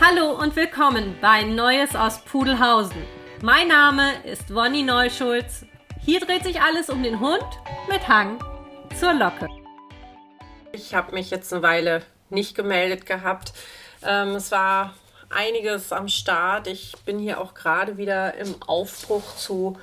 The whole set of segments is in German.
Hallo und willkommen bei Neues aus Pudelhausen. Mein Name ist Wonny Neuschulz. Hier dreht sich alles um den Hund mit Hang zur Locke. Ich habe mich jetzt eine Weile nicht gemeldet gehabt. Ähm, es war einiges am Start. Ich bin hier auch gerade wieder im Aufbruch zu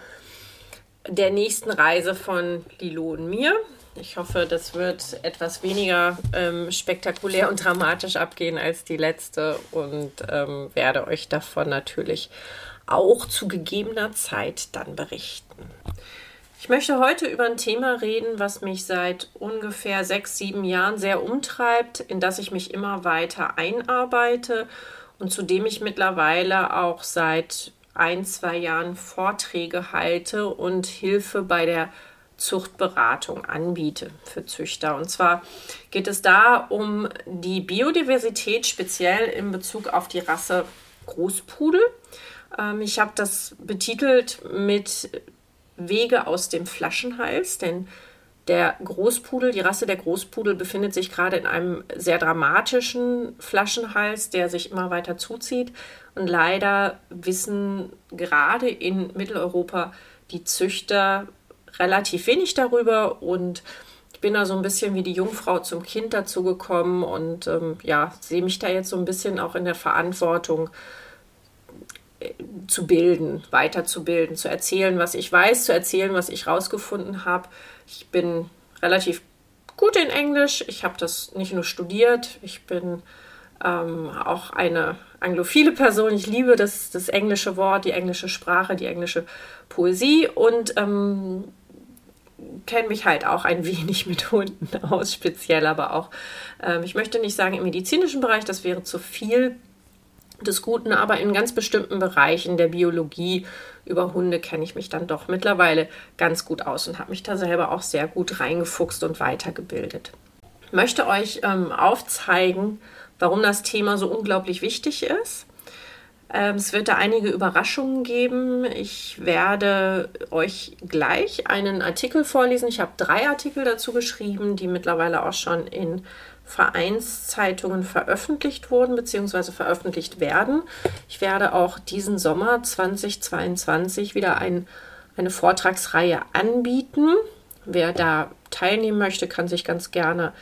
der nächsten Reise von Lilo und mir. Ich hoffe, das wird etwas weniger ähm, spektakulär und dramatisch abgehen als die letzte und ähm, werde euch davon natürlich auch zu gegebener Zeit dann berichten. Ich möchte heute über ein Thema reden, was mich seit ungefähr sechs, sieben Jahren sehr umtreibt, in das ich mich immer weiter einarbeite und zu dem ich mittlerweile auch seit ein, zwei Jahren Vorträge halte und Hilfe bei der Zuchtberatung anbiete für Züchter. Und zwar geht es da um die Biodiversität, speziell in Bezug auf die Rasse Großpudel. Ähm, ich habe das betitelt mit Wege aus dem Flaschenhals, denn der Großpudel, die Rasse der Großpudel befindet sich gerade in einem sehr dramatischen Flaschenhals, der sich immer weiter zuzieht. Und leider wissen gerade in Mitteleuropa die Züchter relativ wenig darüber und ich bin da so ein bisschen wie die Jungfrau zum Kind dazu gekommen und ähm, ja, sehe mich da jetzt so ein bisschen auch in der Verantwortung äh, zu bilden, weiterzubilden, zu erzählen, was ich weiß, zu erzählen, was ich rausgefunden habe. Ich bin relativ gut in Englisch. Ich habe das nicht nur studiert, ich bin ähm, auch eine anglophile Person. Ich liebe das, das englische Wort, die englische Sprache, die englische Poesie und ähm, kenne mich halt auch ein wenig mit Hunden aus, speziell aber auch, ähm, ich möchte nicht sagen im medizinischen Bereich, das wäre zu viel des Guten, aber in ganz bestimmten Bereichen der Biologie über Hunde kenne ich mich dann doch mittlerweile ganz gut aus und habe mich da selber auch sehr gut reingefuchst und weitergebildet. Ich möchte euch ähm, aufzeigen, warum das Thema so unglaublich wichtig ist es wird da einige Überraschungen geben. Ich werde euch gleich einen Artikel vorlesen. Ich habe drei Artikel dazu geschrieben, die mittlerweile auch schon in Vereinszeitungen veröffentlicht wurden bzw. veröffentlicht werden. Ich werde auch diesen Sommer 2022 wieder ein, eine Vortragsreihe anbieten. Wer da teilnehmen möchte, kann sich ganz gerne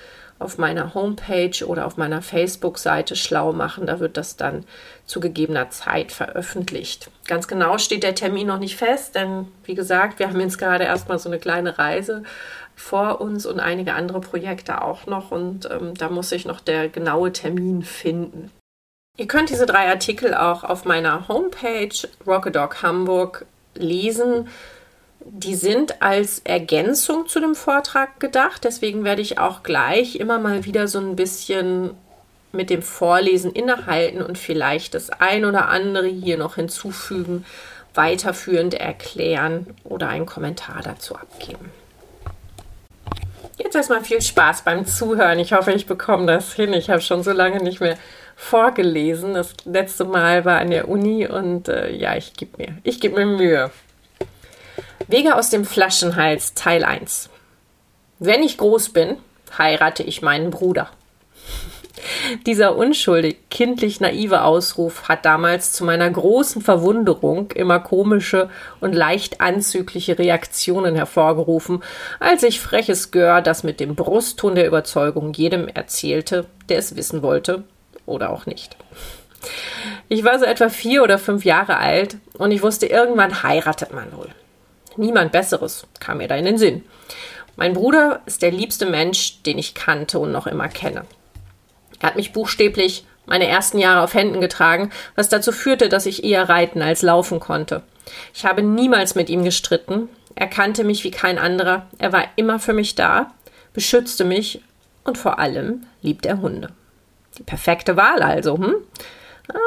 auf meiner Homepage oder auf meiner Facebook-Seite schlau machen. Da wird das dann zu gegebener Zeit veröffentlicht. Ganz genau steht der Termin noch nicht fest, denn wie gesagt, wir haben jetzt gerade erstmal so eine kleine Reise vor uns und einige andere Projekte auch noch und ähm, da muss ich noch der genaue Termin finden. Ihr könnt diese drei Artikel auch auf meiner Homepage Rockadog Hamburg lesen. Die sind als Ergänzung zu dem Vortrag gedacht. Deswegen werde ich auch gleich immer mal wieder so ein bisschen mit dem Vorlesen innehalten und vielleicht das ein oder andere hier noch hinzufügen, weiterführend erklären oder einen Kommentar dazu abgeben. Jetzt erstmal viel Spaß beim Zuhören. Ich hoffe, ich bekomme das hin. Ich habe schon so lange nicht mehr vorgelesen. Das letzte Mal war an der Uni und äh, ja, ich gebe mir, ich gebe mir Mühe. Wege aus dem Flaschenhals Teil 1. Wenn ich groß bin, heirate ich meinen Bruder. Dieser unschuldig, kindlich naive Ausruf hat damals zu meiner großen Verwunderung immer komische und leicht anzügliche Reaktionen hervorgerufen, als ich freches Gör das mit dem Brustton der Überzeugung jedem erzählte, der es wissen wollte oder auch nicht. Ich war so etwa vier oder fünf Jahre alt und ich wusste, irgendwann heiratet man wohl. Niemand Besseres kam mir da in den Sinn. Mein Bruder ist der liebste Mensch, den ich kannte und noch immer kenne. Er hat mich buchstäblich meine ersten Jahre auf Händen getragen, was dazu führte, dass ich eher reiten als laufen konnte. Ich habe niemals mit ihm gestritten. Er kannte mich wie kein anderer. Er war immer für mich da, beschützte mich und vor allem liebt er Hunde. Die perfekte Wahl also, hm?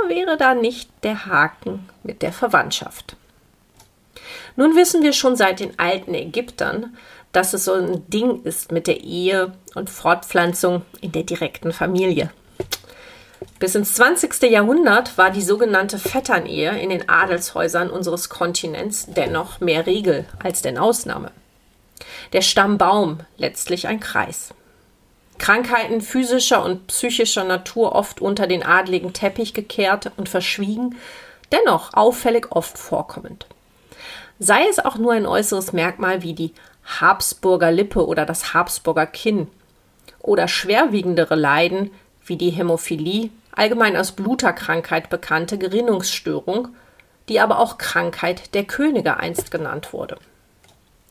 wäre da nicht der Haken mit der Verwandtschaft. Nun wissen wir schon seit den alten Ägyptern, dass es so ein Ding ist mit der Ehe und Fortpflanzung in der direkten Familie. Bis ins 20. Jahrhundert war die sogenannte Vetternehe in den Adelshäusern unseres Kontinents dennoch mehr Regel als denn Ausnahme. Der Stammbaum letztlich ein Kreis. Krankheiten physischer und psychischer Natur oft unter den adligen Teppich gekehrt und verschwiegen, dennoch auffällig oft vorkommend. Sei es auch nur ein äußeres Merkmal wie die Habsburger Lippe oder das Habsburger Kinn oder schwerwiegendere Leiden wie die Hämophilie, allgemein als Bluterkrankheit bekannte Gerinnungsstörung, die aber auch Krankheit der Könige einst genannt wurde.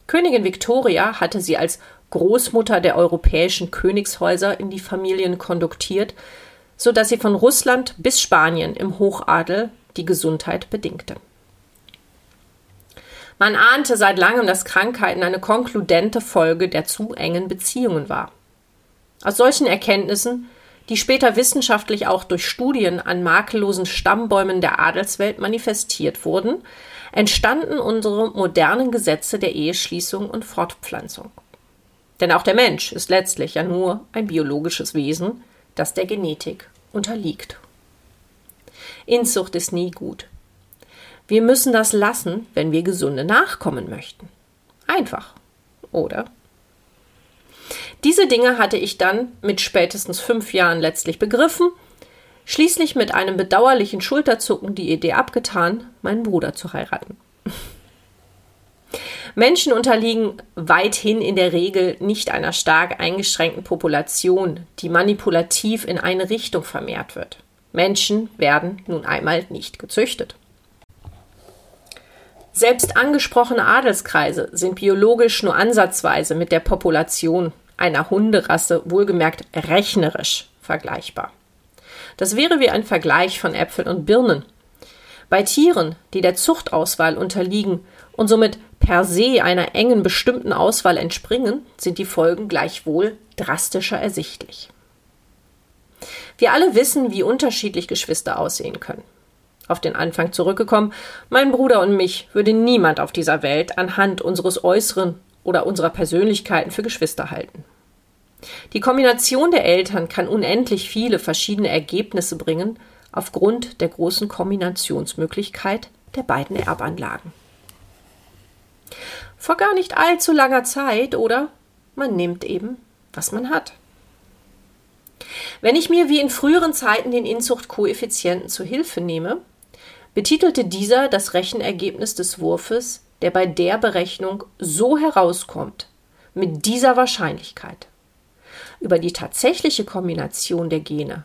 Königin Victoria hatte sie als Großmutter der europäischen Königshäuser in die Familien konduktiert, so dass sie von Russland bis Spanien im Hochadel die Gesundheit bedingte. Man ahnte seit langem, dass Krankheiten eine konkludente Folge der zu engen Beziehungen war. Aus solchen Erkenntnissen, die später wissenschaftlich auch durch Studien an makellosen Stammbäumen der Adelswelt manifestiert wurden, entstanden unsere modernen Gesetze der Eheschließung und Fortpflanzung. Denn auch der Mensch ist letztlich ja nur ein biologisches Wesen, das der Genetik unterliegt. Inzucht ist nie gut. Wir müssen das lassen, wenn wir gesunde Nachkommen möchten. Einfach, oder? Diese Dinge hatte ich dann mit spätestens fünf Jahren letztlich begriffen, schließlich mit einem bedauerlichen Schulterzucken die Idee abgetan, meinen Bruder zu heiraten. Menschen unterliegen weithin in der Regel nicht einer stark eingeschränkten Population, die manipulativ in eine Richtung vermehrt wird. Menschen werden nun einmal nicht gezüchtet. Selbst angesprochene Adelskreise sind biologisch nur ansatzweise mit der Population einer Hunderasse wohlgemerkt rechnerisch vergleichbar. Das wäre wie ein Vergleich von Äpfeln und Birnen. Bei Tieren, die der Zuchtauswahl unterliegen und somit per se einer engen bestimmten Auswahl entspringen, sind die Folgen gleichwohl drastischer ersichtlich. Wir alle wissen, wie unterschiedlich Geschwister aussehen können auf den Anfang zurückgekommen, mein Bruder und mich würde niemand auf dieser Welt anhand unseres Äußeren oder unserer Persönlichkeiten für Geschwister halten. Die Kombination der Eltern kann unendlich viele verschiedene Ergebnisse bringen, aufgrund der großen Kombinationsmöglichkeit der beiden Erbanlagen. Vor gar nicht allzu langer Zeit, oder? Man nimmt eben, was man hat. Wenn ich mir wie in früheren Zeiten den Inzuchtkoeffizienten zu Hilfe nehme, betitelte dieser das Rechenergebnis des Wurfes, der bei der Berechnung so herauskommt, mit dieser Wahrscheinlichkeit. Über die tatsächliche Kombination der Gene,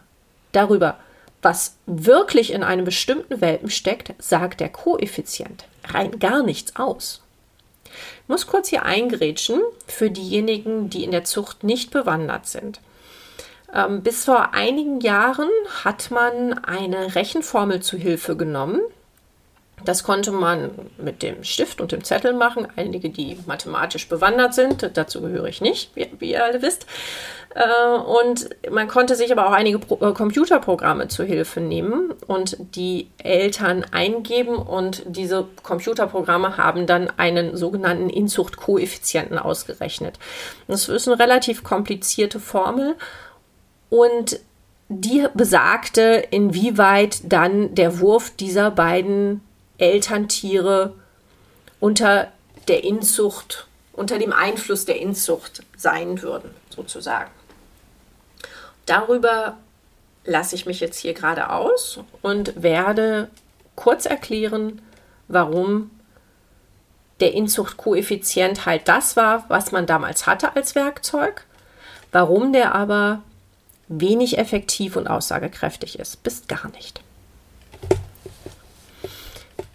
darüber, was wirklich in einem bestimmten Welpen steckt, sagt der Koeffizient rein gar nichts aus. Ich muss kurz hier eingrätschen für diejenigen, die in der Zucht nicht bewandert sind. Ähm, bis vor einigen Jahren hat man eine Rechenformel zu Hilfe genommen. Das konnte man mit dem Stift und dem Zettel machen. Einige, die mathematisch bewandert sind, dazu gehöre ich nicht, wie, wie ihr alle wisst. Äh, und man konnte sich aber auch einige äh, Computerprogramme zu Hilfe nehmen und die Eltern eingeben und diese Computerprogramme haben dann einen sogenannten Inzuchtkoeffizienten ausgerechnet. Das ist eine relativ komplizierte Formel und die besagte, inwieweit dann der Wurf dieser beiden Elterntiere unter der Inzucht, unter dem Einfluss der Inzucht sein würden, sozusagen. Darüber lasse ich mich jetzt hier gerade aus und werde kurz erklären, warum der Inzuchtkoeffizient halt das war, was man damals hatte als Werkzeug, warum der aber wenig effektiv und aussagekräftig ist, bis gar nicht.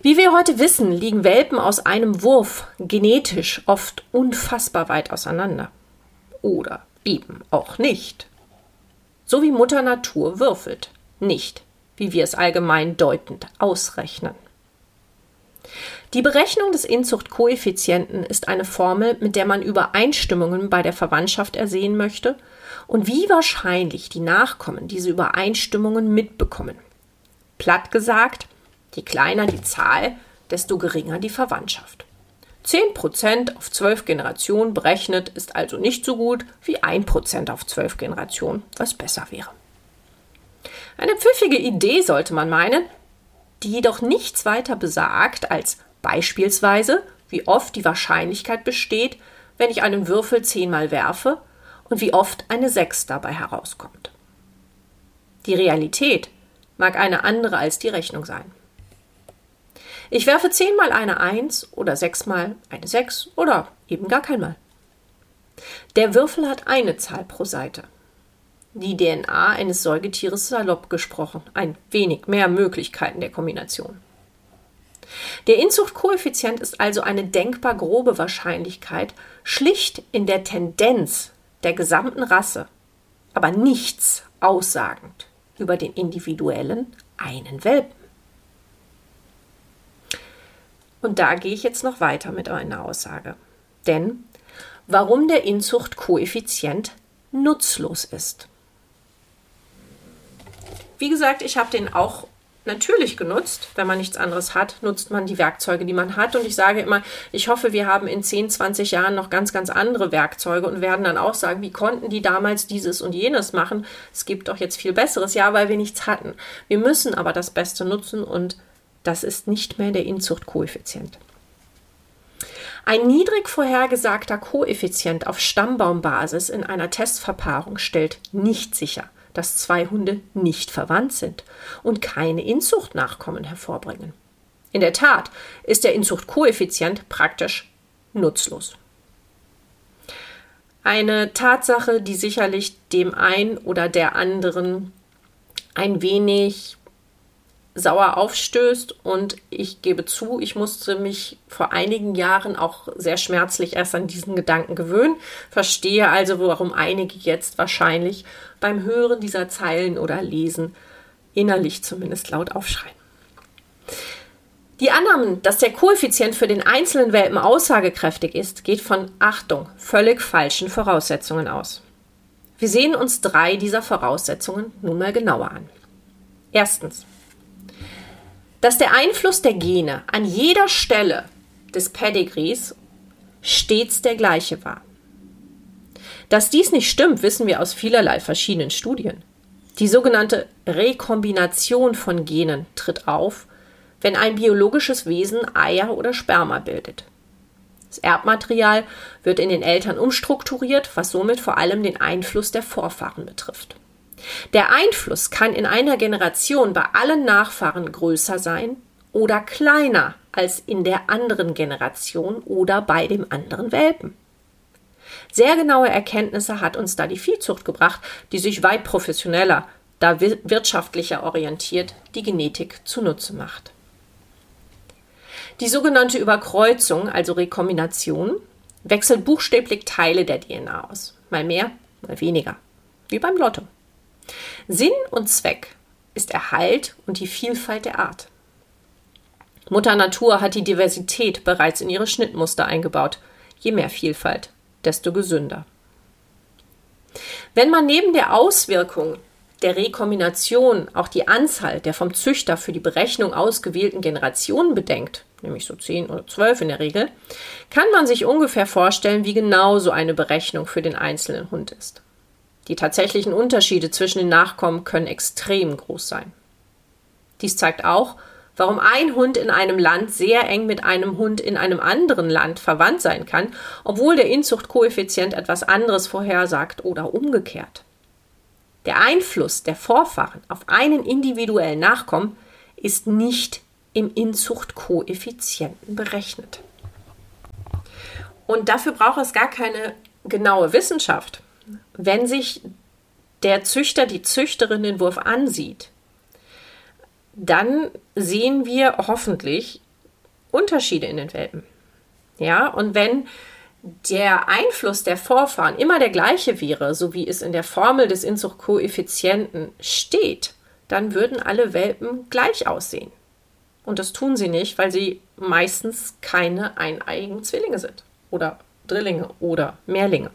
Wie wir heute wissen, liegen Welpen aus einem Wurf genetisch oft unfassbar weit auseinander. Oder eben auch nicht. So wie Mutter Natur würfelt, nicht wie wir es allgemein deutend ausrechnen. Die Berechnung des Inzuchtkoeffizienten ist eine Formel, mit der man Übereinstimmungen bei der Verwandtschaft ersehen möchte und wie wahrscheinlich die Nachkommen diese Übereinstimmungen mitbekommen. Platt gesagt, je kleiner die Zahl, desto geringer die Verwandtschaft. 10% auf 12 Generationen berechnet ist also nicht so gut wie 1% auf 12 Generationen, was besser wäre. Eine pfiffige Idee sollte man meinen, die jedoch nichts weiter besagt als beispielsweise, wie oft die Wahrscheinlichkeit besteht, wenn ich einen Würfel zehnmal werfe und wie oft eine 6 dabei herauskommt. Die Realität mag eine andere als die Rechnung sein. Ich werfe zehnmal eine 1 oder sechsmal eine 6 oder eben gar keinmal. Der Würfel hat eine Zahl pro Seite. Die DNA eines Säugetieres salopp gesprochen, ein wenig mehr Möglichkeiten der Kombination. Der Inzuchtkoeffizient ist also eine denkbar grobe Wahrscheinlichkeit, schlicht in der Tendenz der gesamten Rasse, aber nichts aussagend über den individuellen einen Welpen. Und da gehe ich jetzt noch weiter mit einer Aussage. Denn warum der Inzuchtkoeffizient nutzlos ist. Wie gesagt, ich habe den auch natürlich genutzt. Wenn man nichts anderes hat, nutzt man die Werkzeuge, die man hat. Und ich sage immer, ich hoffe, wir haben in 10, 20 Jahren noch ganz, ganz andere Werkzeuge und werden dann auch sagen, wie konnten die damals dieses und jenes machen? Es gibt doch jetzt viel Besseres. Ja, weil wir nichts hatten. Wir müssen aber das Beste nutzen und das ist nicht mehr der Inzuchtkoeffizient. Ein niedrig vorhergesagter Koeffizient auf Stammbaumbasis in einer Testverpaarung stellt nicht sicher, dass zwei Hunde nicht verwandt sind und keine Inzuchtnachkommen hervorbringen. In der Tat ist der Inzuchtkoeffizient praktisch nutzlos. Eine Tatsache, die sicherlich dem einen oder der anderen ein wenig sauer aufstößt und ich gebe zu, ich musste mich vor einigen Jahren auch sehr schmerzlich erst an diesen Gedanken gewöhnen, verstehe also, warum einige jetzt wahrscheinlich beim Hören dieser Zeilen oder Lesen innerlich zumindest laut aufschreien. Die Annahme, dass der Koeffizient für den einzelnen Welpen aussagekräftig ist, geht von Achtung, völlig falschen Voraussetzungen aus. Wir sehen uns drei dieser Voraussetzungen nun mal genauer an. Erstens, dass der Einfluss der Gene an jeder Stelle des Pedigrees stets der gleiche war. Dass dies nicht stimmt, wissen wir aus vielerlei verschiedenen Studien. Die sogenannte Rekombination von Genen tritt auf, wenn ein biologisches Wesen Eier oder Sperma bildet. Das Erbmaterial wird in den Eltern umstrukturiert, was somit vor allem den Einfluss der Vorfahren betrifft. Der Einfluss kann in einer Generation bei allen Nachfahren größer sein oder kleiner als in der anderen Generation oder bei dem anderen Welpen. Sehr genaue Erkenntnisse hat uns da die Viehzucht gebracht, die sich weit professioneller, da wirtschaftlicher orientiert, die Genetik zunutze macht. Die sogenannte Überkreuzung, also Rekombination, wechselt buchstäblich Teile der DNA aus, mal mehr, mal weniger, wie beim Lotto. Sinn und Zweck ist Erhalt und die Vielfalt der Art. Mutter Natur hat die Diversität bereits in ihre Schnittmuster eingebaut. Je mehr Vielfalt, desto gesünder. Wenn man neben der Auswirkung der Rekombination auch die Anzahl der vom Züchter für die Berechnung ausgewählten Generationen bedenkt, nämlich so zehn oder zwölf in der Regel, kann man sich ungefähr vorstellen, wie genau so eine Berechnung für den einzelnen Hund ist. Die tatsächlichen Unterschiede zwischen den Nachkommen können extrem groß sein. Dies zeigt auch, warum ein Hund in einem Land sehr eng mit einem Hund in einem anderen Land verwandt sein kann, obwohl der Inzuchtkoeffizient etwas anderes vorhersagt oder umgekehrt. Der Einfluss der Vorfahren auf einen individuellen Nachkommen ist nicht im Inzuchtkoeffizienten berechnet. Und dafür braucht es gar keine genaue Wissenschaft wenn sich der Züchter, die Züchterin den Wurf ansieht, dann sehen wir hoffentlich Unterschiede in den Welpen. Ja, und wenn der Einfluss der Vorfahren immer der gleiche wäre, so wie es in der Formel des Inzuchtkoeffizienten steht, dann würden alle Welpen gleich aussehen. Und das tun sie nicht, weil sie meistens keine eineiigen Zwillinge sind oder Drillinge oder Mehrlinge.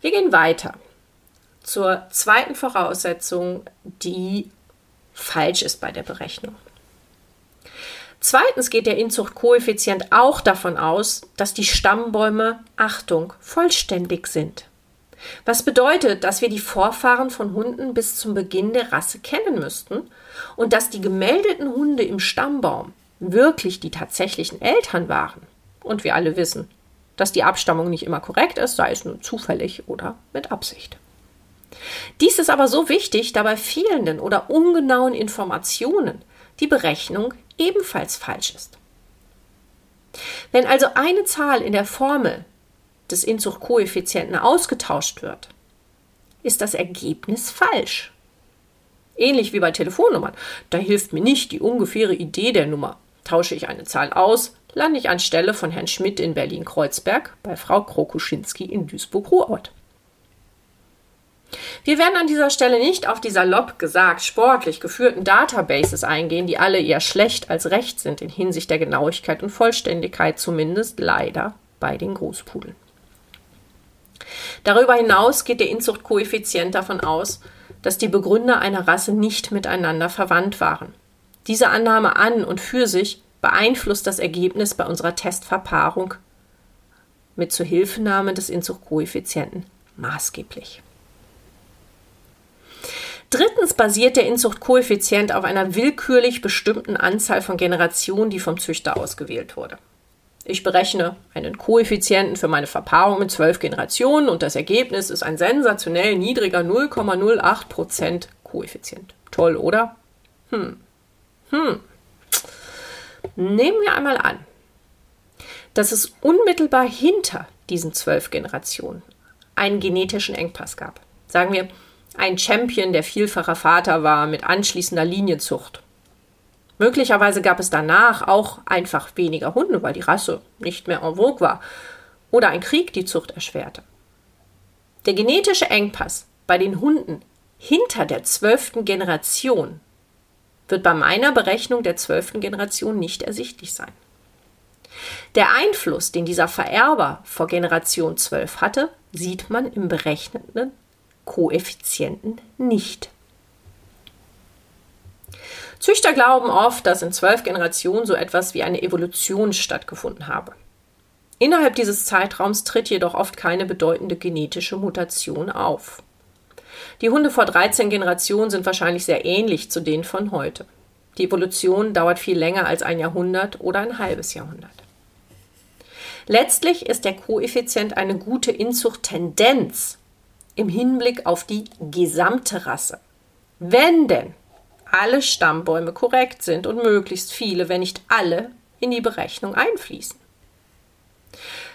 Wir gehen weiter zur zweiten Voraussetzung, die falsch ist bei der Berechnung. Zweitens geht der Inzuchtkoeffizient auch davon aus, dass die Stammbäume, Achtung, vollständig sind. Was bedeutet, dass wir die Vorfahren von Hunden bis zum Beginn der Rasse kennen müssten und dass die gemeldeten Hunde im Stammbaum wirklich die tatsächlichen Eltern waren. Und wir alle wissen, dass die Abstammung nicht immer korrekt ist, sei es nun zufällig oder mit Absicht. Dies ist aber so wichtig, da bei fehlenden oder ungenauen Informationen die Berechnung ebenfalls falsch ist. Wenn also eine Zahl in der Formel des Inzuchtkoeffizienten ausgetauscht wird, ist das Ergebnis falsch. Ähnlich wie bei Telefonnummern. Da hilft mir nicht die ungefähre Idee der Nummer. Tausche ich eine Zahl aus, lande ich anstelle von Herrn Schmidt in Berlin-Kreuzberg bei Frau Krokuschinski in Duisburg-Ruhrort. Wir werden an dieser Stelle nicht auf die salopp gesagt sportlich geführten Databases eingehen, die alle eher schlecht als recht sind in Hinsicht der Genauigkeit und Vollständigkeit, zumindest leider bei den Großpudeln. Darüber hinaus geht der Inzuchtkoeffizient davon aus, dass die Begründer einer Rasse nicht miteinander verwandt waren. Diese Annahme an und für sich beeinflusst das Ergebnis bei unserer Testverpaarung mit Zuhilfenahme des Inzuchtkoeffizienten maßgeblich. Drittens basiert der Inzuchtkoeffizient auf einer willkürlich bestimmten Anzahl von Generationen, die vom Züchter ausgewählt wurde. Ich berechne einen Koeffizienten für meine Verpaarung mit zwölf Generationen und das Ergebnis ist ein sensationell niedriger 0,08% Koeffizient. Toll, oder? Hm. Hm. Nehmen wir einmal an, dass es unmittelbar hinter diesen zwölf Generationen einen genetischen Engpass gab. Sagen wir, ein Champion, der vielfacher Vater war, mit anschließender Linienzucht. Möglicherweise gab es danach auch einfach weniger Hunde, weil die Rasse nicht mehr en vogue war. Oder ein Krieg die Zucht erschwerte. Der genetische Engpass bei den Hunden hinter der zwölften Generation wird bei meiner Berechnung der zwölften Generation nicht ersichtlich sein. Der Einfluss, den dieser Vererber vor Generation 12 hatte, sieht man im berechneten Koeffizienten nicht. Züchter glauben oft, dass in zwölf Generationen so etwas wie eine Evolution stattgefunden habe. Innerhalb dieses Zeitraums tritt jedoch oft keine bedeutende genetische Mutation auf. Die Hunde vor 13 Generationen sind wahrscheinlich sehr ähnlich zu denen von heute. Die Evolution dauert viel länger als ein Jahrhundert oder ein halbes Jahrhundert. Letztlich ist der Koeffizient eine gute Inzuchttendenz im Hinblick auf die gesamte Rasse. Wenn denn alle Stammbäume korrekt sind und möglichst viele, wenn nicht alle, in die Berechnung einfließen.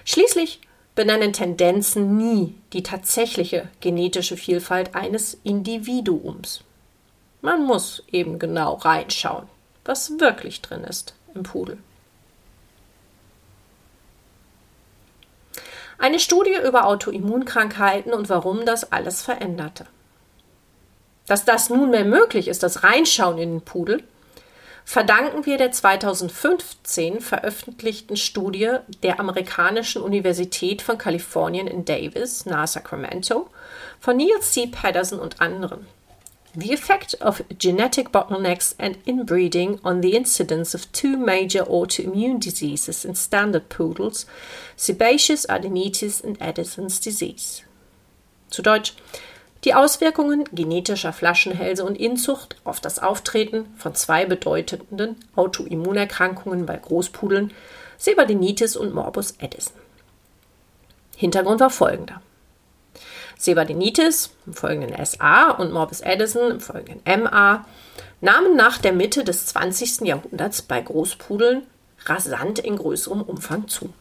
Schließlich benennen Tendenzen nie die tatsächliche genetische Vielfalt eines Individuums. Man muss eben genau reinschauen, was wirklich drin ist im Pudel. Eine Studie über Autoimmunkrankheiten und warum das alles veränderte. Dass das nunmehr möglich ist, das Reinschauen in den Pudel, verdanken wir der 2015 veröffentlichten Studie der amerikanischen Universität von Kalifornien in Davis, nahe Sacramento, von Neil C. Patterson und anderen. The effect of genetic bottlenecks and inbreeding on the incidence of two major autoimmune diseases in standard poodles, sebaceous adenitis and Addison's disease. Zu Deutsch, die Auswirkungen genetischer Flaschenhälse und Inzucht auf das Auftreten von zwei bedeutenden Autoimmunerkrankungen bei Großpudeln, Sebadenitis und Morbus Addison. Hintergrund war folgender. Sebadenitis, im folgenden SA, und Morbus Addison, im folgenden MA, nahmen nach der Mitte des 20. Jahrhunderts bei Großpudeln rasant in größerem Umfang zu.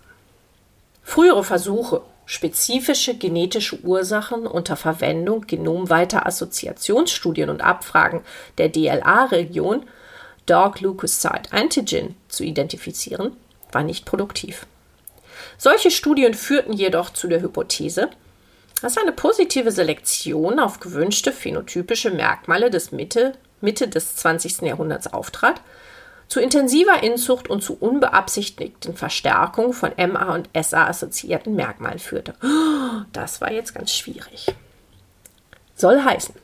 Frühere Versuche, spezifische genetische Ursachen unter Verwendung genomweiter Assoziationsstudien und Abfragen der DLA-Region Dog Leukocyte Antigen zu identifizieren, war nicht produktiv. Solche Studien führten jedoch zu der Hypothese, dass eine positive Selektion auf gewünschte phänotypische Merkmale des Mitte, Mitte des 20. Jahrhunderts auftrat, zu intensiver Inzucht und zu unbeabsichtigten Verstärkung von MA und SA assoziierten Merkmalen führte. Das war jetzt ganz schwierig. Soll heißen,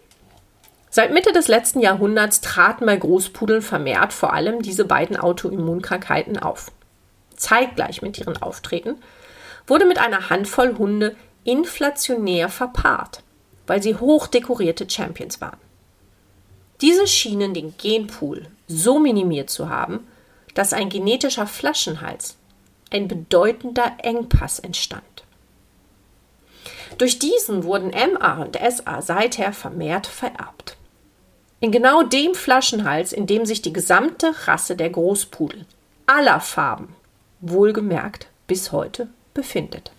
Seit Mitte des letzten Jahrhunderts traten bei Großpudeln vermehrt vor allem diese beiden Autoimmunkrankheiten auf. Zeitgleich mit ihren Auftreten wurde mit einer Handvoll Hunde inflationär verpaart, weil sie hochdekorierte Champions waren. Diese schienen den Genpool so minimiert zu haben, dass ein genetischer Flaschenhals ein bedeutender Engpass entstand. Durch diesen wurden MA und SA seither vermehrt vererbt. In genau dem Flaschenhals, in dem sich die gesamte Rasse der Großpudel aller Farben, wohlgemerkt bis heute, befindet.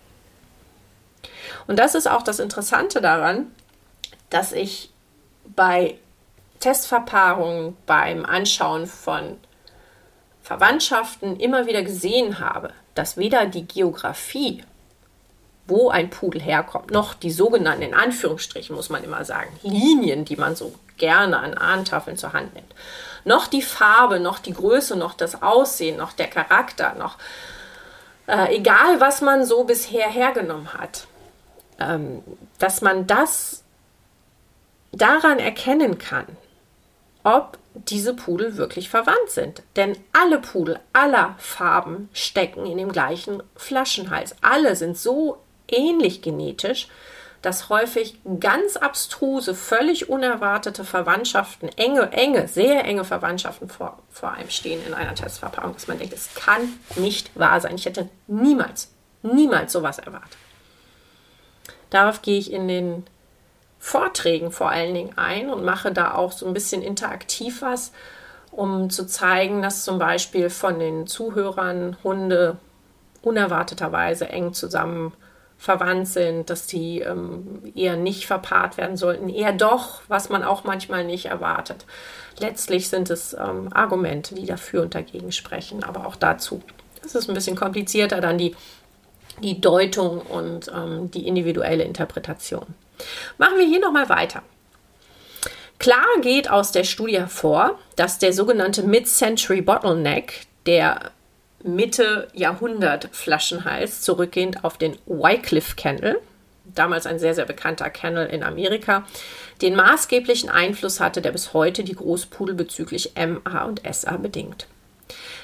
Und das ist auch das Interessante daran, dass ich bei Testverpaarungen, beim Anschauen von Verwandtschaften immer wieder gesehen habe, dass weder die Geografie, wo ein Pudel herkommt, noch die sogenannten, in Anführungsstrichen muss man immer sagen, Linien, die man so gerne an Ahnentafeln zur Hand nimmt, noch die Farbe, noch die Größe, noch das Aussehen, noch der Charakter, noch äh, egal was man so bisher hergenommen hat, ähm, dass man das daran erkennen kann, ob diese Pudel wirklich verwandt sind. Denn alle Pudel aller Farben stecken in dem gleichen Flaschenhals. Alle sind so ähnlich genetisch, dass häufig ganz abstruse, völlig unerwartete Verwandtschaften, enge, enge, sehr enge Verwandtschaften vor, vor einem stehen in einer Testverpackung, dass man denkt, es kann nicht wahr sein. Ich hätte niemals, niemals sowas erwartet. Darauf gehe ich in den Vorträgen vor allen Dingen ein und mache da auch so ein bisschen interaktiv was, um zu zeigen, dass zum Beispiel von den Zuhörern Hunde unerwarteterweise eng zusammen verwandt sind, dass die ähm, eher nicht verpaart werden sollten, eher doch, was man auch manchmal nicht erwartet. Letztlich sind es ähm, Argumente, die dafür und dagegen sprechen, aber auch dazu. Das ist ein bisschen komplizierter, dann die, die Deutung und ähm, die individuelle Interpretation. Machen wir hier nochmal weiter. Klar geht aus der Studie hervor, dass der sogenannte Mid-Century Bottleneck, der Mitte Jahrhundert Flaschenhals, zurückgehend auf den Wycliffe Kennel, damals ein sehr, sehr bekannter Kennel in Amerika, den maßgeblichen Einfluss hatte, der bis heute die Großpudel bezüglich MA und SA bedingt.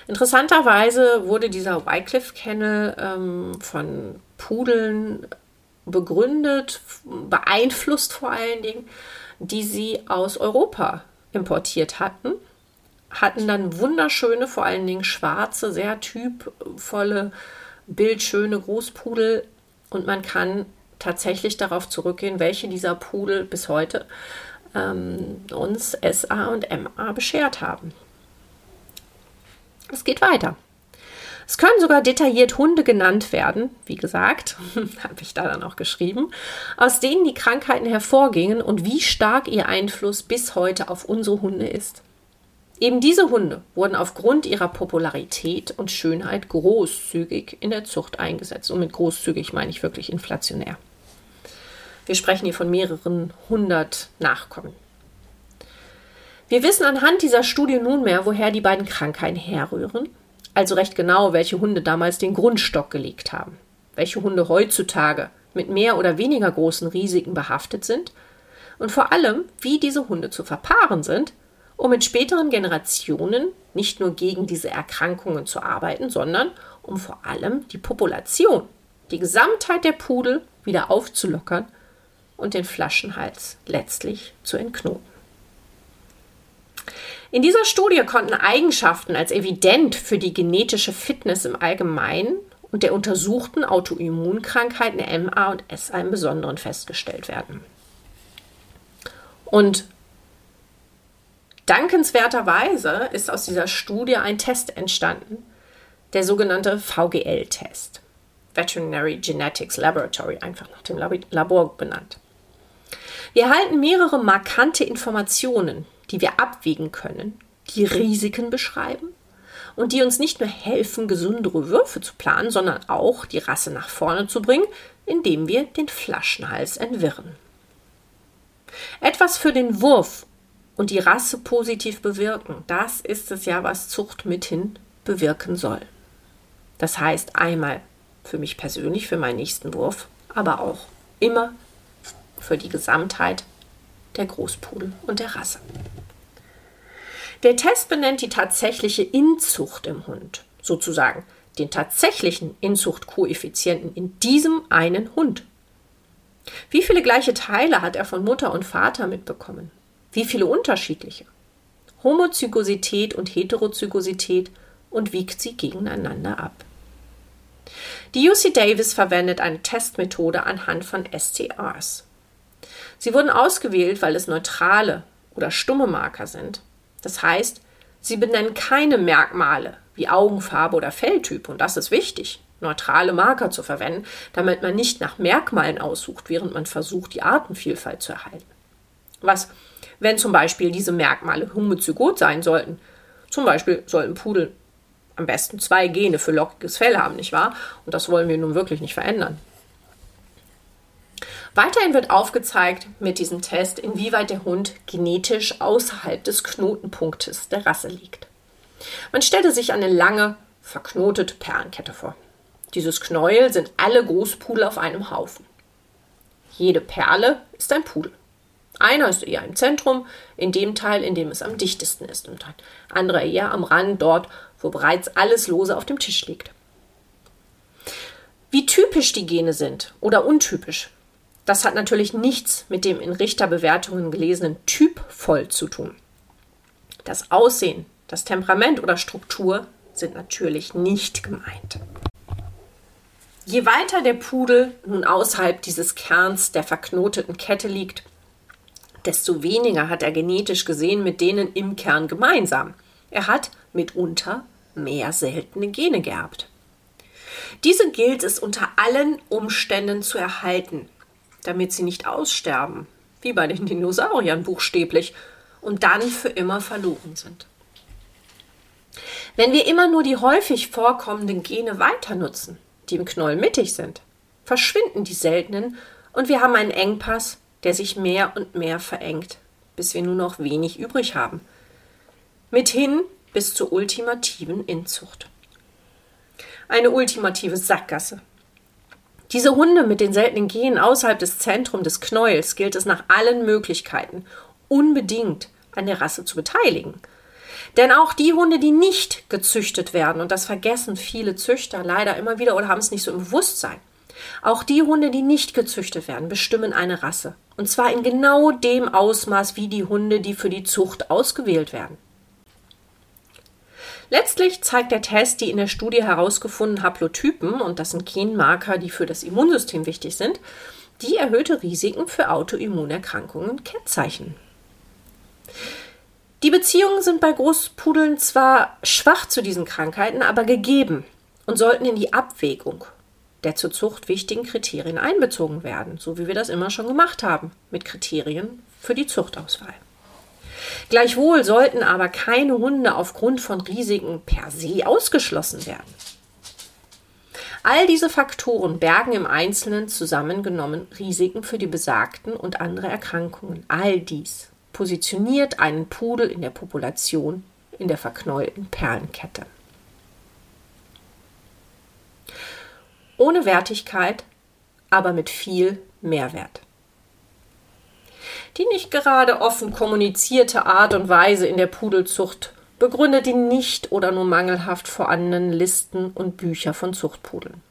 Interessanterweise wurde dieser Wycliffe Kennel ähm, von Pudeln begründet, beeinflusst vor allen Dingen, die sie aus Europa importiert hatten. Hatten dann wunderschöne, vor allen Dingen schwarze, sehr typvolle, bildschöne Großpudel. Und man kann tatsächlich darauf zurückgehen, welche dieser Pudel bis heute ähm, uns SA und MA beschert haben. Es geht weiter. Es können sogar detailliert Hunde genannt werden, wie gesagt, habe ich da dann auch geschrieben, aus denen die Krankheiten hervorgingen und wie stark ihr Einfluss bis heute auf unsere Hunde ist. Eben diese Hunde wurden aufgrund ihrer Popularität und Schönheit großzügig in der Zucht eingesetzt. Und mit großzügig meine ich wirklich inflationär. Wir sprechen hier von mehreren hundert Nachkommen. Wir wissen anhand dieser Studie nunmehr, woher die beiden Krankheiten herrühren. Also recht genau, welche Hunde damals den Grundstock gelegt haben, welche Hunde heutzutage mit mehr oder weniger großen Risiken behaftet sind. Und vor allem, wie diese Hunde zu verpaaren sind, um in späteren Generationen nicht nur gegen diese Erkrankungen zu arbeiten, sondern um vor allem die Population, die Gesamtheit der Pudel wieder aufzulockern und den Flaschenhals letztlich zu entknoten. In dieser Studie konnten Eigenschaften als evident für die genetische Fitness im Allgemeinen und der untersuchten Autoimmunkrankheiten MA und SA im Besonderen festgestellt werden. Und dankenswerterweise ist aus dieser Studie ein Test entstanden, der sogenannte VGL-Test. Veterinary Genetics Laboratory, einfach nach dem Labor benannt. Wir erhalten mehrere markante Informationen, die wir abwägen können, die Risiken beschreiben und die uns nicht nur helfen, gesundere Würfe zu planen, sondern auch die Rasse nach vorne zu bringen, indem wir den Flaschenhals entwirren. Etwas für den Wurf und die Rasse positiv bewirken, das ist es ja, was Zucht mithin bewirken soll. Das heißt einmal für mich persönlich, für meinen nächsten Wurf, aber auch immer für die Gesamtheit der Großpudel und der Rasse. Der Test benennt die tatsächliche Inzucht im Hund, sozusagen den tatsächlichen Inzuchtkoeffizienten in diesem einen Hund. Wie viele gleiche Teile hat er von Mutter und Vater mitbekommen? Wie viele unterschiedliche? Homozygosität und Heterozygosität und wiegt sie gegeneinander ab. Die UC Davis verwendet eine Testmethode anhand von STRs. Sie wurden ausgewählt, weil es neutrale oder stumme Marker sind. Das heißt, sie benennen keine Merkmale wie Augenfarbe oder Felltyp und das ist wichtig, neutrale Marker zu verwenden, damit man nicht nach Merkmalen aussucht, während man versucht, die Artenvielfalt zu erhalten. Was, wenn zum Beispiel diese Merkmale homozygot sein sollten? Zum Beispiel sollten Pudel am besten zwei Gene für lockiges Fell haben, nicht wahr? Und das wollen wir nun wirklich nicht verändern. Weiterhin wird aufgezeigt mit diesem Test, inwieweit der Hund genetisch außerhalb des Knotenpunktes der Rasse liegt. Man stellte sich eine lange, verknotete Perlenkette vor. Dieses Knäuel sind alle Großpudel auf einem Haufen. Jede Perle ist ein Pudel. Einer ist eher im Zentrum, in dem Teil, in dem es am dichtesten ist, und ein anderer eher am Rand, dort, wo bereits alles lose auf dem Tisch liegt. Wie typisch die Gene sind oder untypisch, das hat natürlich nichts mit dem in Richterbewertungen gelesenen Typ voll zu tun. Das Aussehen, das Temperament oder Struktur sind natürlich nicht gemeint. Je weiter der Pudel nun außerhalb dieses Kerns der verknoteten Kette liegt, desto weniger hat er genetisch gesehen mit denen im Kern gemeinsam. Er hat mitunter mehr seltene Gene geerbt. Diese gilt es unter allen Umständen zu erhalten, damit sie nicht aussterben, wie bei den Dinosauriern buchstäblich, und dann für immer verloren sind. Wenn wir immer nur die häufig vorkommenden Gene weiter nutzen, die im Knoll mittig sind, verschwinden die seltenen und wir haben einen Engpass, der sich mehr und mehr verengt, bis wir nur noch wenig übrig haben. Mithin bis zur ultimativen Inzucht. Eine ultimative Sackgasse. Diese Hunde mit den seltenen Genen außerhalb des Zentrums des Knäuels gilt es nach allen Möglichkeiten unbedingt an der Rasse zu beteiligen. Denn auch die Hunde, die nicht gezüchtet werden, und das vergessen viele Züchter leider immer wieder oder haben es nicht so im Bewusstsein, auch die Hunde, die nicht gezüchtet werden, bestimmen eine Rasse. Und zwar in genau dem Ausmaß wie die Hunde, die für die Zucht ausgewählt werden. Letztlich zeigt der Test die in der Studie herausgefundenen Haplotypen, und das sind Genmarker, die für das Immunsystem wichtig sind, die erhöhte Risiken für Autoimmunerkrankungen kennzeichnen. Die Beziehungen sind bei Großpudeln zwar schwach zu diesen Krankheiten, aber gegeben und sollten in die Abwägung der zur Zucht wichtigen Kriterien einbezogen werden, so wie wir das immer schon gemacht haben, mit Kriterien für die Zuchtauswahl. Gleichwohl sollten aber keine Hunde aufgrund von Risiken per se ausgeschlossen werden. All diese Faktoren bergen im Einzelnen zusammengenommen Risiken für die besagten und andere Erkrankungen. All dies positioniert einen Pudel in der Population in der verknäulten Perlenkette. Ohne Wertigkeit, aber mit viel Mehrwert. Die nicht gerade offen kommunizierte Art und Weise in der Pudelzucht begründet die nicht oder nur mangelhaft vorhandenen Listen und Bücher von Zuchtpudeln.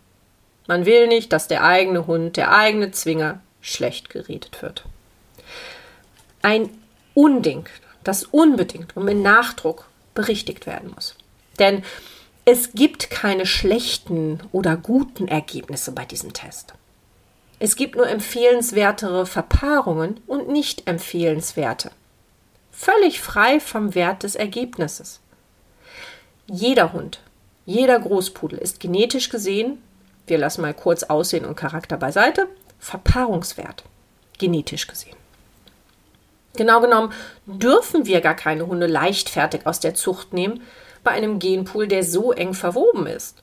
Man will nicht, dass der eigene Hund, der eigene Zwinger schlecht geredet wird. Ein Unding, das unbedingt und mit Nachdruck berichtigt werden muss. Denn es gibt keine schlechten oder guten Ergebnisse bei diesem Test. Es gibt nur empfehlenswertere Verpaarungen und nicht empfehlenswerte. Völlig frei vom Wert des Ergebnisses. Jeder Hund, jeder Großpudel ist genetisch gesehen, wir lassen mal kurz Aussehen und Charakter beiseite, verpaarungswert, genetisch gesehen. Genau genommen dürfen wir gar keine Hunde leichtfertig aus der Zucht nehmen, bei einem Genpool, der so eng verwoben ist.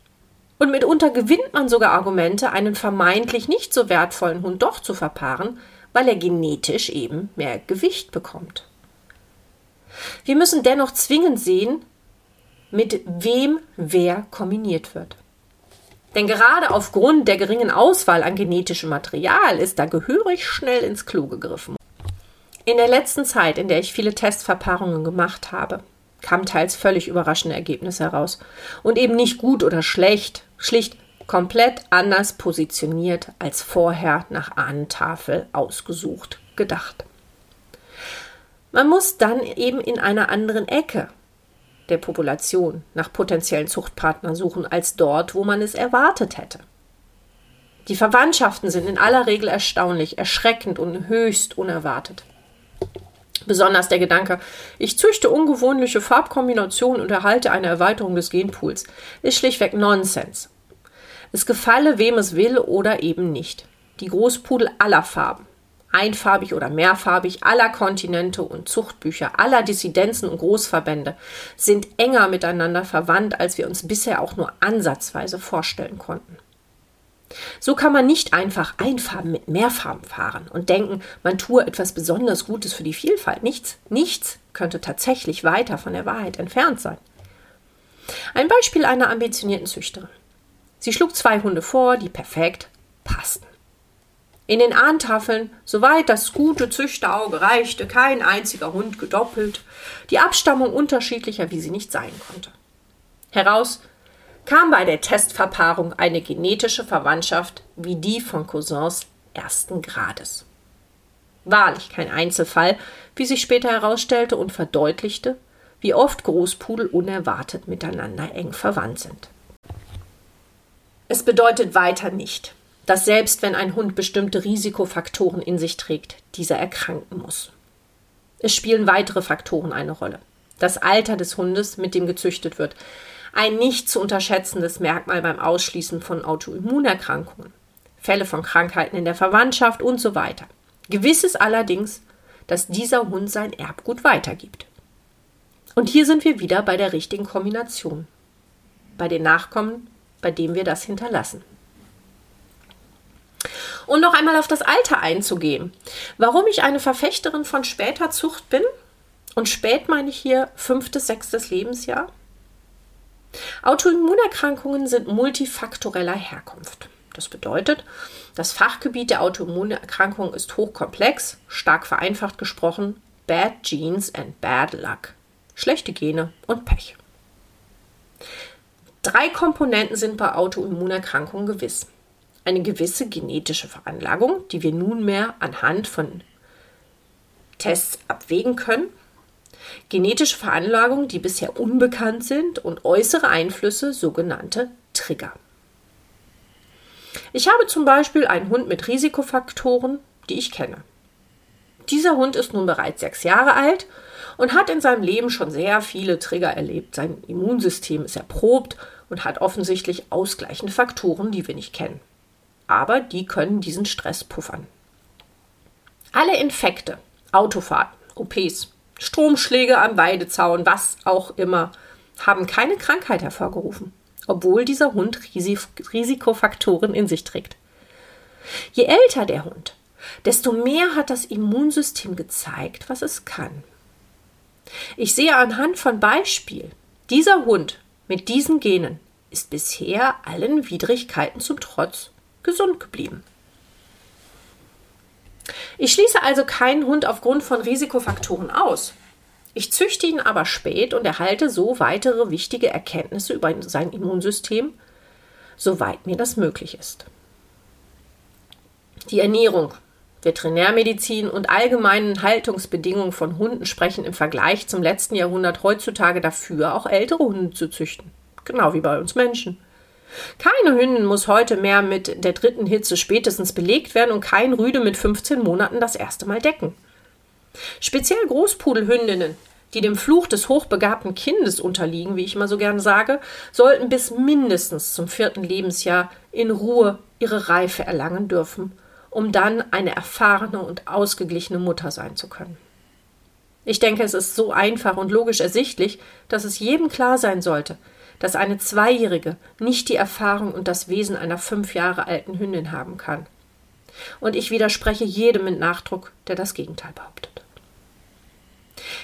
Und mitunter gewinnt man sogar Argumente, einen vermeintlich nicht so wertvollen Hund doch zu verpaaren, weil er genetisch eben mehr Gewicht bekommt. Wir müssen dennoch zwingend sehen, mit wem wer kombiniert wird. Denn gerade aufgrund der geringen Auswahl an genetischem Material ist da gehörig schnell ins Klo gegriffen. In der letzten Zeit, in der ich viele Testverpaarungen gemacht habe, kamen teils völlig überraschende Ergebnisse heraus. Und eben nicht gut oder schlecht, schlicht komplett anders positioniert als vorher nach Ahnentafel ausgesucht gedacht. Man muss dann eben in einer anderen Ecke der Population nach potenziellen Zuchtpartnern suchen als dort, wo man es erwartet hätte. Die Verwandtschaften sind in aller Regel erstaunlich, erschreckend und höchst unerwartet. Besonders der Gedanke, ich züchte ungewöhnliche Farbkombinationen und erhalte eine Erweiterung des Genpools, ist schlichtweg Nonsens. Es gefalle, wem es will oder eben nicht. Die Großpudel aller Farben, einfarbig oder mehrfarbig, aller Kontinente und Zuchtbücher, aller Dissidenzen und Großverbände sind enger miteinander verwandt, als wir uns bisher auch nur ansatzweise vorstellen konnten. So kann man nicht einfach Einfarben mit Mehrfarben fahren und denken, man tue etwas besonders Gutes für die Vielfalt. Nichts, nichts könnte tatsächlich weiter von der Wahrheit entfernt sein. Ein Beispiel einer ambitionierten Züchterin. Sie schlug zwei Hunde vor, die perfekt passten. In den Ahntafeln, soweit das gute Züchterauge reichte, kein einziger Hund gedoppelt, die Abstammung unterschiedlicher, wie sie nicht sein konnte. Heraus kam bei der Testverpaarung eine genetische Verwandtschaft wie die von Cousins ersten Grades. Wahrlich kein Einzelfall, wie sich später herausstellte und verdeutlichte, wie oft Großpudel unerwartet miteinander eng verwandt sind. Es bedeutet weiter nicht, dass selbst wenn ein Hund bestimmte Risikofaktoren in sich trägt, dieser erkranken muss. Es spielen weitere Faktoren eine Rolle. Das Alter des Hundes, mit dem gezüchtet wird, ein nicht zu unterschätzendes Merkmal beim Ausschließen von Autoimmunerkrankungen, Fälle von Krankheiten in der Verwandtschaft und so weiter. Gewiss ist allerdings, dass dieser Hund sein Erbgut weitergibt. Und hier sind wir wieder bei der richtigen Kombination. Bei den Nachkommen, bei denen wir das hinterlassen. Und noch einmal auf das Alter einzugehen. Warum ich eine Verfechterin von später Zucht bin, und spät meine ich hier fünftes, sechstes Lebensjahr, Autoimmunerkrankungen sind multifaktoreller Herkunft. Das bedeutet, das Fachgebiet der Autoimmunerkrankung ist hochkomplex, stark vereinfacht gesprochen, Bad Genes and Bad Luck. Schlechte Gene und Pech. Drei Komponenten sind bei Autoimmunerkrankungen gewiss. Eine gewisse genetische Veranlagung, die wir nunmehr anhand von Tests abwägen können, genetische Veranlagungen, die bisher unbekannt sind und äußere Einflüsse, sogenannte Trigger. Ich habe zum Beispiel einen Hund mit Risikofaktoren, die ich kenne. Dieser Hund ist nun bereits sechs Jahre alt und hat in seinem Leben schon sehr viele Trigger erlebt. Sein Immunsystem ist erprobt und hat offensichtlich ausgleichende Faktoren, die wir nicht kennen. Aber die können diesen Stress puffern. Alle Infekte, Autofahrten, OPs, Stromschläge am Weidezaun, was auch immer, haben keine Krankheit hervorgerufen, obwohl dieser Hund Risikofaktoren in sich trägt. Je älter der Hund, desto mehr hat das Immunsystem gezeigt, was es kann. Ich sehe anhand von Beispiel, dieser Hund mit diesen Genen ist bisher allen Widrigkeiten zum Trotz gesund geblieben. Ich schließe also keinen Hund aufgrund von Risikofaktoren aus. Ich züchte ihn aber spät und erhalte so weitere wichtige Erkenntnisse über sein Immunsystem, soweit mir das möglich ist. Die Ernährung, Veterinärmedizin und allgemeinen Haltungsbedingungen von Hunden sprechen im Vergleich zum letzten Jahrhundert heutzutage dafür, auch ältere Hunde zu züchten. Genau wie bei uns Menschen. Keine Hündin muss heute mehr mit der dritten Hitze spätestens belegt werden und kein Rüde mit 15 Monaten das erste Mal decken. Speziell Großpudelhündinnen, die dem Fluch des hochbegabten Kindes unterliegen, wie ich immer so gerne sage, sollten bis mindestens zum vierten Lebensjahr in Ruhe ihre Reife erlangen dürfen, um dann eine erfahrene und ausgeglichene Mutter sein zu können. Ich denke, es ist so einfach und logisch ersichtlich, dass es jedem klar sein sollte, dass eine Zweijährige nicht die Erfahrung und das Wesen einer fünf Jahre alten Hündin haben kann. Und ich widerspreche jedem mit Nachdruck, der das Gegenteil behauptet.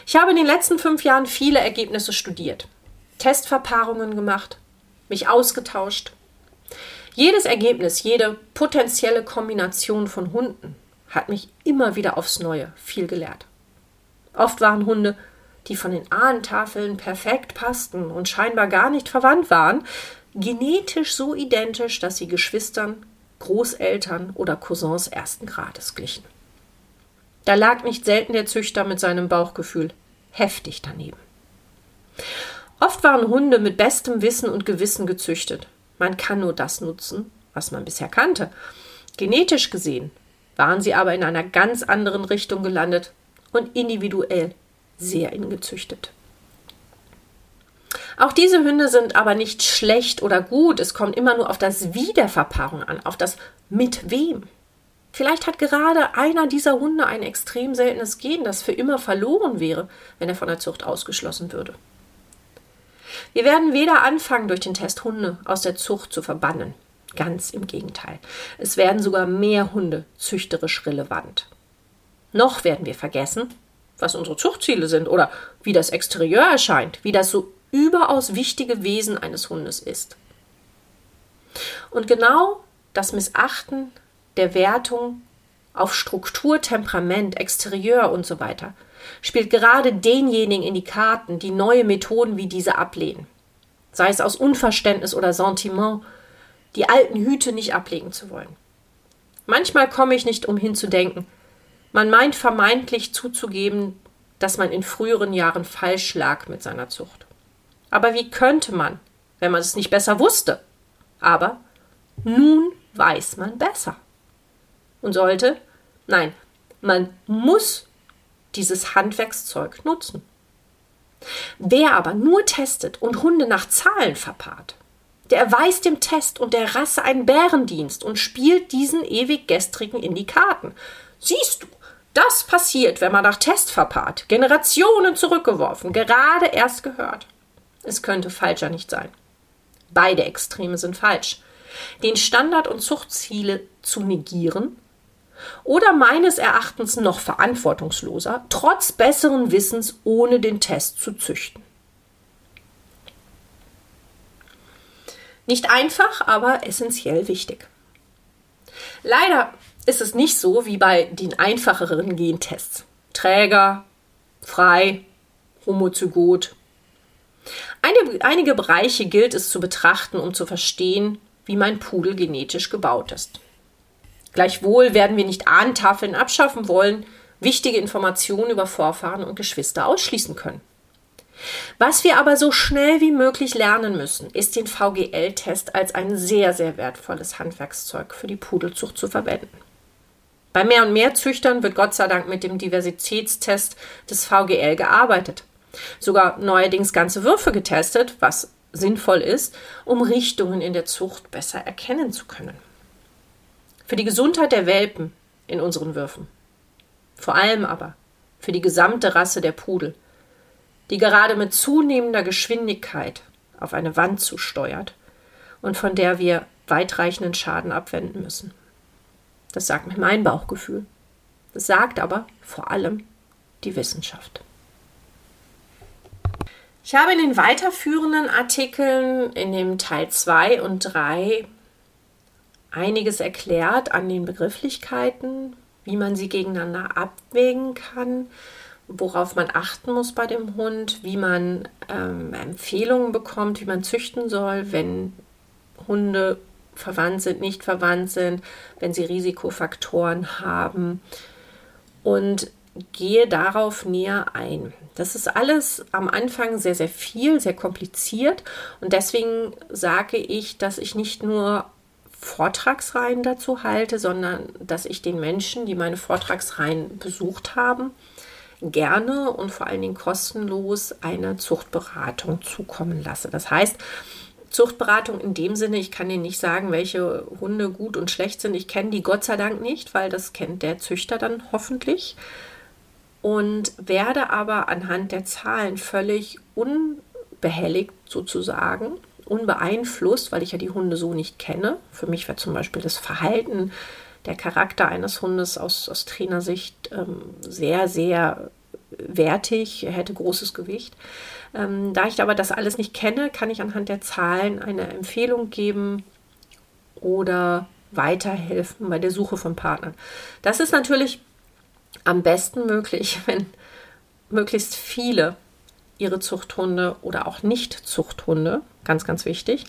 Ich habe in den letzten fünf Jahren viele Ergebnisse studiert, Testverpaarungen gemacht, mich ausgetauscht. Jedes Ergebnis, jede potenzielle Kombination von Hunden hat mich immer wieder aufs Neue viel gelehrt. Oft waren Hunde die von den Ahnentafeln perfekt passten und scheinbar gar nicht verwandt waren, genetisch so identisch, dass sie Geschwistern, Großeltern oder Cousins ersten Grades glichen. Da lag nicht selten der Züchter mit seinem Bauchgefühl heftig daneben. Oft waren Hunde mit bestem Wissen und Gewissen gezüchtet. Man kann nur das nutzen, was man bisher kannte. Genetisch gesehen waren sie aber in einer ganz anderen Richtung gelandet und individuell sehr ingezüchtet. Auch diese Hunde sind aber nicht schlecht oder gut. Es kommt immer nur auf das Wie der Verpaarung an, auf das mit wem. Vielleicht hat gerade einer dieser Hunde ein extrem seltenes Gen, das für immer verloren wäre, wenn er von der Zucht ausgeschlossen würde. Wir werden weder anfangen, durch den Test Hunde aus der Zucht zu verbannen. Ganz im Gegenteil. Es werden sogar mehr Hunde züchterisch relevant. Noch werden wir vergessen, was unsere Zuchtziele sind oder wie das Exterieur erscheint, wie das so überaus wichtige Wesen eines Hundes ist. Und genau das Missachten der Wertung auf Struktur, Temperament, Exterieur und so weiter spielt gerade denjenigen in die Karten, die neue Methoden wie diese ablehnen. Sei es aus Unverständnis oder Sentiment, die alten Hüte nicht ablegen zu wollen. Manchmal komme ich nicht umhin zu denken, man meint vermeintlich zuzugeben, dass man in früheren Jahren falsch lag mit seiner Zucht. Aber wie könnte man, wenn man es nicht besser wusste? Aber nun weiß man besser. Und sollte, nein, man muss dieses Handwerkszeug nutzen. Wer aber nur testet und Hunde nach Zahlen verpaart, der erweist dem Test und der Rasse einen Bärendienst und spielt diesen ewig gestrigen in die Karten. Siehst du, das passiert, wenn man nach Test verpaart. Generationen zurückgeworfen, gerade erst gehört. Es könnte falscher nicht sein. Beide Extreme sind falsch. Den Standard und Zuchtziele zu negieren oder meines Erachtens noch verantwortungsloser, trotz besseren Wissens ohne den Test zu züchten. Nicht einfach, aber essentiell wichtig. Leider ist es nicht so wie bei den einfacheren Gentests. Träger, frei, homozygot. Einige, Bereiche gilt es zu betrachten, um zu verstehen, wie mein Pudel genetisch gebaut ist. Gleichwohl werden wir nicht Ahnentafeln abschaffen wollen, wichtige Informationen über Vorfahren und Geschwister ausschließen können. Was wir aber so schnell wie möglich lernen müssen, ist den VGL-Test als ein sehr, sehr wertvolles Handwerkszeug für die Pudelzucht zu verwenden. Bei mehr und mehr Züchtern wird Gott sei Dank mit dem Diversitätstest des VGL gearbeitet. Sogar neuerdings ganze Würfe getestet, was sinnvoll ist, um Richtungen in der Zucht besser erkennen zu können. Für die Gesundheit der Welpen in unseren Würfen. Vor allem aber für die gesamte Rasse der Pudel – die gerade mit zunehmender Geschwindigkeit auf eine Wand zusteuert und von der wir weitreichenden Schaden abwenden müssen. Das sagt mir mein Bauchgefühl. Das sagt aber vor allem die Wissenschaft. Ich habe in den weiterführenden Artikeln in dem Teil 2 und 3 einiges erklärt an den Begrifflichkeiten, wie man sie gegeneinander abwägen kann, worauf man achten muss bei dem Hund, wie man ähm, Empfehlungen bekommt, wie man züchten soll, wenn Hunde verwandt sind, nicht verwandt sind, wenn sie Risikofaktoren haben und gehe darauf näher ein. Das ist alles am Anfang sehr, sehr viel, sehr kompliziert und deswegen sage ich, dass ich nicht nur Vortragsreihen dazu halte, sondern dass ich den Menschen, die meine Vortragsreihen besucht haben, gerne und vor allen Dingen kostenlos eine Zuchtberatung zukommen lasse. Das heißt, Zuchtberatung in dem Sinne, ich kann Ihnen nicht sagen, welche Hunde gut und schlecht sind. Ich kenne die Gott sei Dank nicht, weil das kennt der Züchter dann hoffentlich. Und werde aber anhand der Zahlen völlig unbehelligt sozusagen, unbeeinflusst, weil ich ja die Hunde so nicht kenne. Für mich wäre zum Beispiel das Verhalten der Charakter eines Hundes aus, aus Trainersicht ähm, sehr, sehr wertig, hätte großes Gewicht. Ähm, da ich aber das alles nicht kenne, kann ich anhand der Zahlen eine Empfehlung geben oder weiterhelfen bei der Suche von Partnern. Das ist natürlich am besten möglich, wenn möglichst viele ihre Zuchthunde oder auch Nicht-Zuchthunde, ganz, ganz wichtig,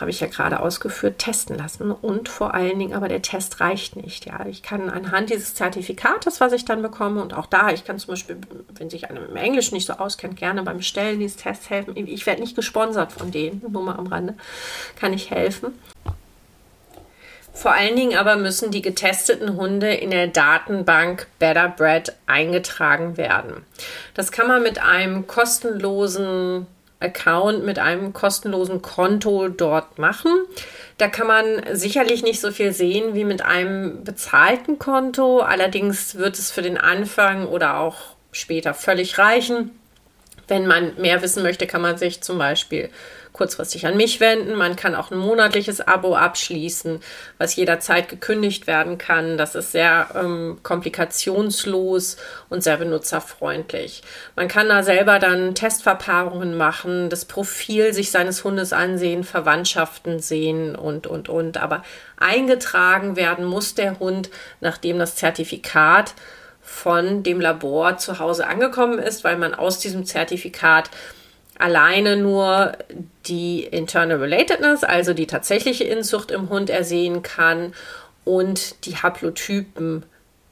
habe ich ja gerade ausgeführt, testen lassen. Und vor allen Dingen, aber der Test reicht nicht. Ja, ich kann anhand dieses Zertifikates, was ich dann bekomme, und auch da, ich kann zum Beispiel, wenn sich einer im Englisch nicht so auskennt, gerne beim Stellen dieses Tests helfen. Ich werde nicht gesponsert von denen, nur mal am Rande, kann ich helfen. Vor allen Dingen aber müssen die getesteten Hunde in der Datenbank Better Bread eingetragen werden. Das kann man mit einem kostenlosen Account, mit einem kostenlosen Konto dort machen. Da kann man sicherlich nicht so viel sehen wie mit einem bezahlten Konto. Allerdings wird es für den Anfang oder auch später völlig reichen. Wenn man mehr wissen möchte, kann man sich zum Beispiel kurzfristig an mich wenden. Man kann auch ein monatliches Abo abschließen, was jederzeit gekündigt werden kann. Das ist sehr ähm, komplikationslos und sehr benutzerfreundlich. Man kann da selber dann Testverpaarungen machen, das Profil sich seines Hundes ansehen, Verwandtschaften sehen und, und, und. Aber eingetragen werden muss der Hund, nachdem das Zertifikat von dem Labor zu Hause angekommen ist, weil man aus diesem Zertifikat alleine nur die Internal Relatedness, also die tatsächliche Inzucht im Hund ersehen kann und die Haplotypen,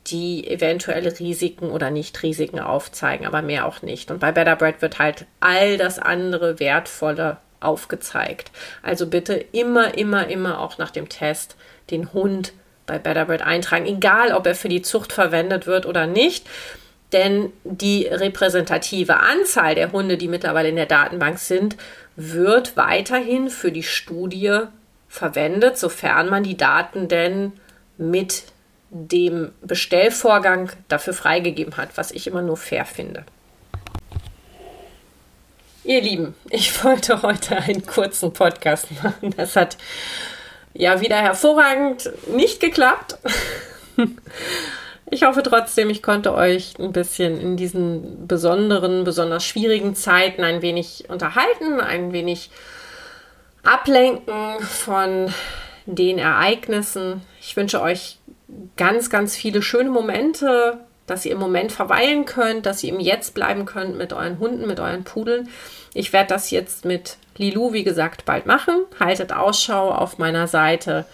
die eventuelle Risiken oder Nicht-Risiken aufzeigen, aber mehr auch nicht. Und bei Better Bread wird halt all das andere Wertvolle aufgezeigt. Also bitte immer, immer, immer auch nach dem Test den Hund bei Better Bread eintragen, egal ob er für die Zucht verwendet wird oder nicht denn die repräsentative Anzahl der Hunde, die mittlerweile in der Datenbank sind, wird weiterhin für die Studie verwendet, sofern man die Daten denn mit dem Bestellvorgang dafür freigegeben hat, was ich immer nur fair finde. Ihr Lieben, ich wollte heute einen kurzen Podcast machen. Das hat ja wieder hervorragend nicht geklappt. Ich hoffe trotzdem, ich konnte euch ein bisschen in diesen besonderen, besonders schwierigen Zeiten ein wenig unterhalten, ein wenig ablenken von den Ereignissen. Ich wünsche euch ganz, ganz viele schöne Momente, dass ihr im Moment verweilen könnt, dass ihr im Jetzt bleiben könnt mit euren Hunden, mit euren Pudeln. Ich werde das jetzt mit Lilou, wie gesagt, bald machen. Haltet Ausschau auf meiner Seite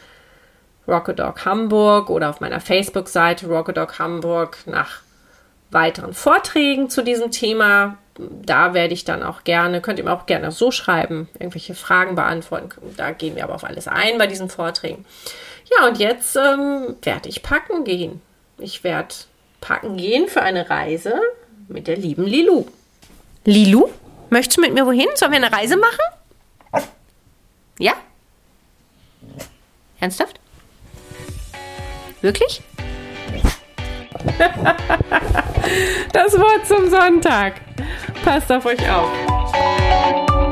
Rockedog Hamburg oder auf meiner Facebook-Seite Rockedog Hamburg nach weiteren Vorträgen zu diesem Thema. Da werde ich dann auch gerne, könnt ihr mir auch gerne so schreiben, irgendwelche Fragen beantworten. Da gehen wir aber auf alles ein bei diesen Vorträgen. Ja, und jetzt ähm, werde ich packen gehen. Ich werde packen gehen für eine Reise mit der lieben Lilu. Lilu, möchtest du mit mir wohin? Sollen wir eine Reise machen? Ja? Ernsthaft? Wirklich? das Wort zum Sonntag. Passt auf euch auf.